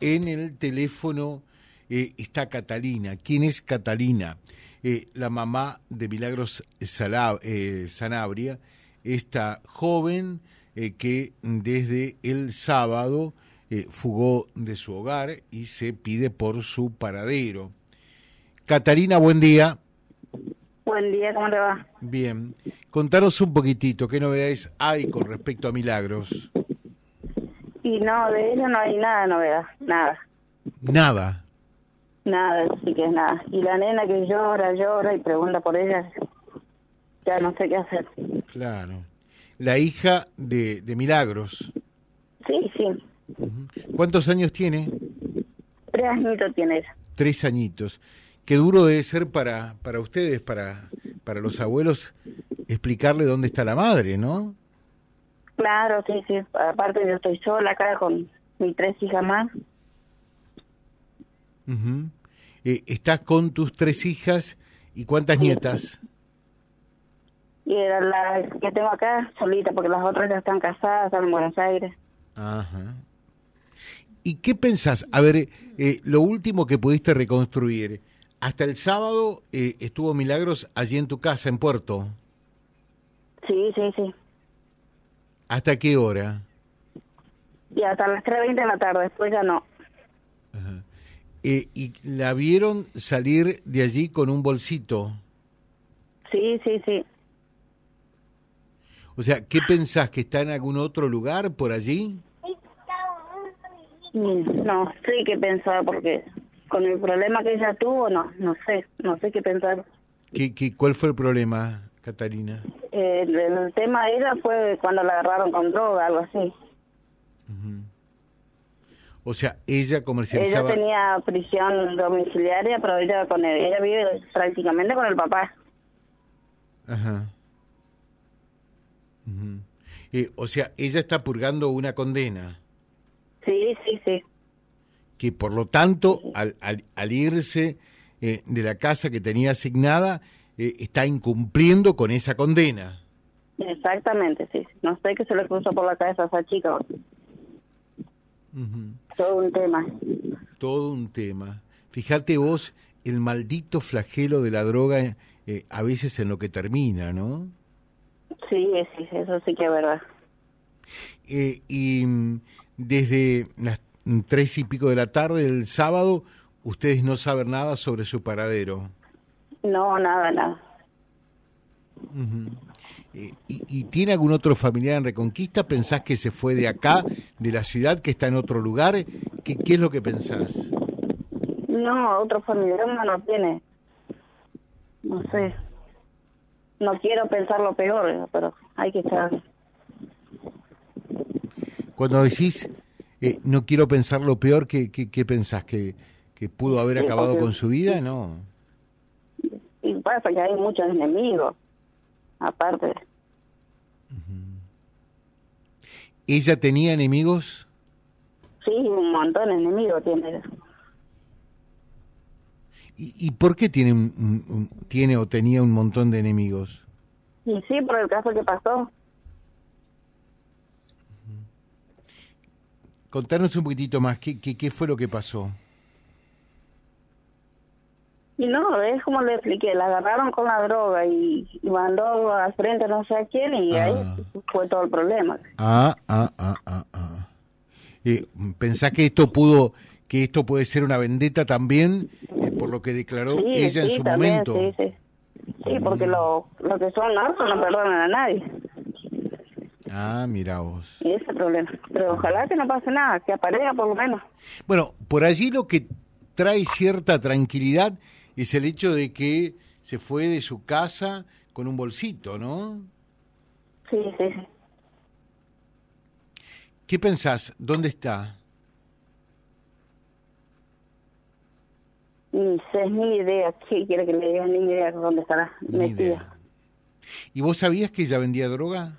en el teléfono eh, está Catalina. ¿Quién es Catalina? Eh, la mamá de Milagros eh, Sanabria, esta joven que desde el sábado fugó de su hogar y se pide por su paradero. Catalina, buen día. Buen día, ¿cómo le va? Bien. Contanos un poquitito, ¿qué novedades hay con respecto a Milagros? Y no, de ella no hay nada novedad, nada. Nada. Nada, sí que es nada. Y la nena que llora, llora y pregunta por ella, ya no sé qué hacer. Claro. La hija de, de Milagros. Sí, sí. ¿Cuántos años tiene? Tres añitos tiene ella. Tres añitos. Qué duro debe ser para, para ustedes, para, para los abuelos, explicarle dónde está la madre, ¿no? Claro, sí, sí. Aparte yo estoy sola acá con mis tres hijas más. Eh, ¿Estás con tus tres hijas y cuántas nietas? Y era la que tengo acá solita, porque las otras ya están casadas, están en Buenos Aires. Ajá. ¿Y qué pensás? A ver, eh, lo último que pudiste reconstruir, hasta el sábado eh, estuvo Milagros allí en tu casa, en Puerto. Sí, sí, sí. ¿Hasta qué hora? Y hasta las 3.20 de la tarde, después ya no. Eh, ¿Y la vieron salir de allí con un bolsito? Sí, sí, sí. O sea, ¿qué pensás? ¿Que está en algún otro lugar por allí? Mm, no, sí que pensaba porque con el problema que ella tuvo, no, no sé, no sé qué pensar. ¿Qué, qué, cuál fue el problema, Catalina? el, tema de ella fue cuando la agarraron con droga, algo así. O sea, ella comercializaba... Ella tenía prisión domiciliaria, pero ella con ella vive prácticamente con el papá. Ajá. Eh, o sea, ella está purgando una condena. Sí, sí, sí. Que por lo tanto, al, al, irse eh, de la casa que tenía asignada, eh, está incumpliendo con esa condena. Exactamente, sí. No sé qué se le puso por la cabeza a esa chica. Todo un tema. Todo un tema. Fíjate vos el maldito flagelo de la droga eh, a veces en lo que termina, ¿no? Sí, sí, eso sí que es verdad. Eh, y mm, desde las tres y pico de la tarde del sábado, ustedes no saben nada sobre su paradero. No, nada, nada. Eh, ¿Y, tiene algún otro familiar en Reconquista? ¿Pensás que se fue de acá, de la ciudad, que está en otro lugar? ¿Qué, qué es lo que pensás? No, otro familiar no lo tiene. No sé. No quiero pensar lo peor, pero hay que estar. Cuando decís eh, no quiero pensar lo peor, ¿qué, qué, qué pensás? ¿Que, ¿Que pudo haber acabado con su vida? No pasa que hay muchos enemigos, aparte. ¿Ella tenía enemigos? Sí, un montón de enemigos tiene. ¿Y, y por qué tiene, tiene o tenía un montón de enemigos? Y sí, por el caso que pasó. Contanos un poquitito más, ¿qué, qué, qué fue lo que pasó? Y es como le expliqué, la agarraron con la droga y, mandó al frente no sé a quién y ahí ah. fue todo el problema. Ah, ah, ah, ah, ah. Eh, ¿Pensás que esto pudo, que esto puede ser una vendetta también eh, por lo que declaró ella en su momento? Sí, sí. Sí, porque lo, lo que son narcos no perdonan a nadie. Ah, mira vos. Y ese problema. Pero ojalá que no pase nada, que aparezca por lo menos. Bueno, por allí lo que trae cierta tranquilidad es el hecho de que se fue de su casa con un bolsito, ¿no? Sí, sí, sí. ¿Qué pensás? ¿Dónde está? Ni sé, ni idea. ¿Qué quiere que le diga? Ni idea dónde estará metida. ¿Y vos sabías que ella vendía droga?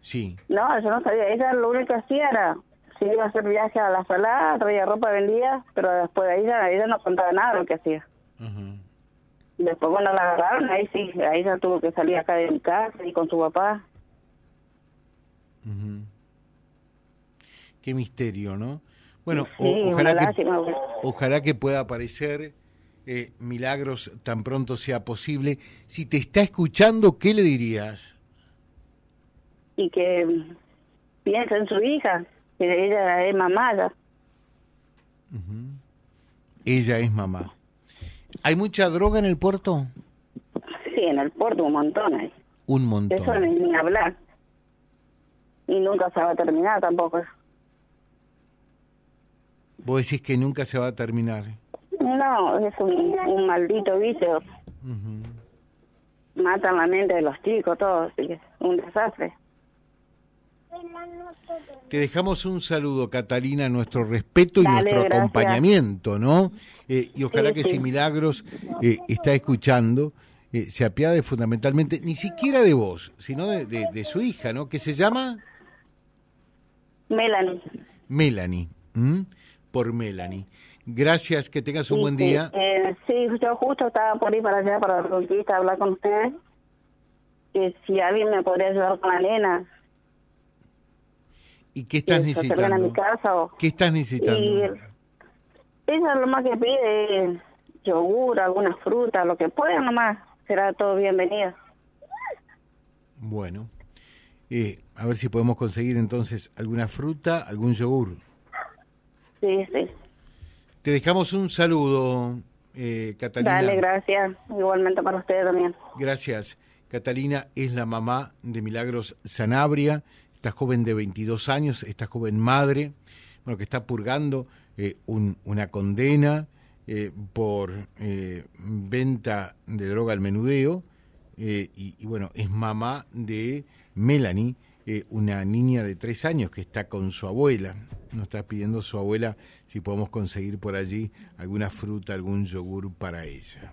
Sí. No, yo no sabía. Ella lo único que hacía era si iba a hacer viaje a la sala, traía ropa, vendía, pero después de ahí ya, ella no contaba nada de lo que hacía. Después cuando la agarraron, ahí sí, ahí ya tuvo que salir acá de mi casa y con su papá. qué misterio, ¿no? Bueno, ojalá, que, ojalá que pueda aparecer eh, milagros tan pronto sea posible. Si te está escuchando, ¿qué le dirías? Y que piensa en su hija, ella es mamá Ella es mamá. ¿Hay mucha droga en el puerto? Sí, en el puerto un montón hay. Un montón. Eso ni hablar. Y nunca se va a terminar tampoco. ¿Vos decís que nunca se va a terminar? No, es un, maldito vicio. Matan la mente de los chicos, todo, es un desastre. Te dejamos un saludo, Catalina, nuestro respeto y nuestro acompañamiento, ¿no? Eh, y ojalá que si Milagros eh, está escuchando, eh, se apiade fundamentalmente, ni siquiera de vos, sino de, su hija, ¿no? Que se llama... Melanie. Melanie, por Melanie. Gracias, que tengas un buen día. sí, yo justo estaba por ir para allá, para la conquista, hablar con ustedes. Que si alguien me podría ayudar con la nena ¿Y qué estás necesitando? mi casa ¿Qué estás necesitando? Y ella lo más que pide yogur, alguna fruta, lo que pueda nomás. Será todo bienvenido. Bueno. Eh, a ver si podemos conseguir entonces alguna fruta, algún yogur. Sí, sí. Te dejamos un saludo, eh, Catalina. Dale, gracias. Igualmente para ustedes también. Gracias. Catalina es la mamá de Milagros Sanabria esta joven de 22 años, esta joven madre, bueno, que está purgando eh, una condena eh, por eh, venta de droga al menudeo, y, bueno, es mamá de Melanie, una niña de tres años que está con su abuela. Nos está pidiendo su abuela si podemos conseguir por allí alguna fruta, algún yogur para ella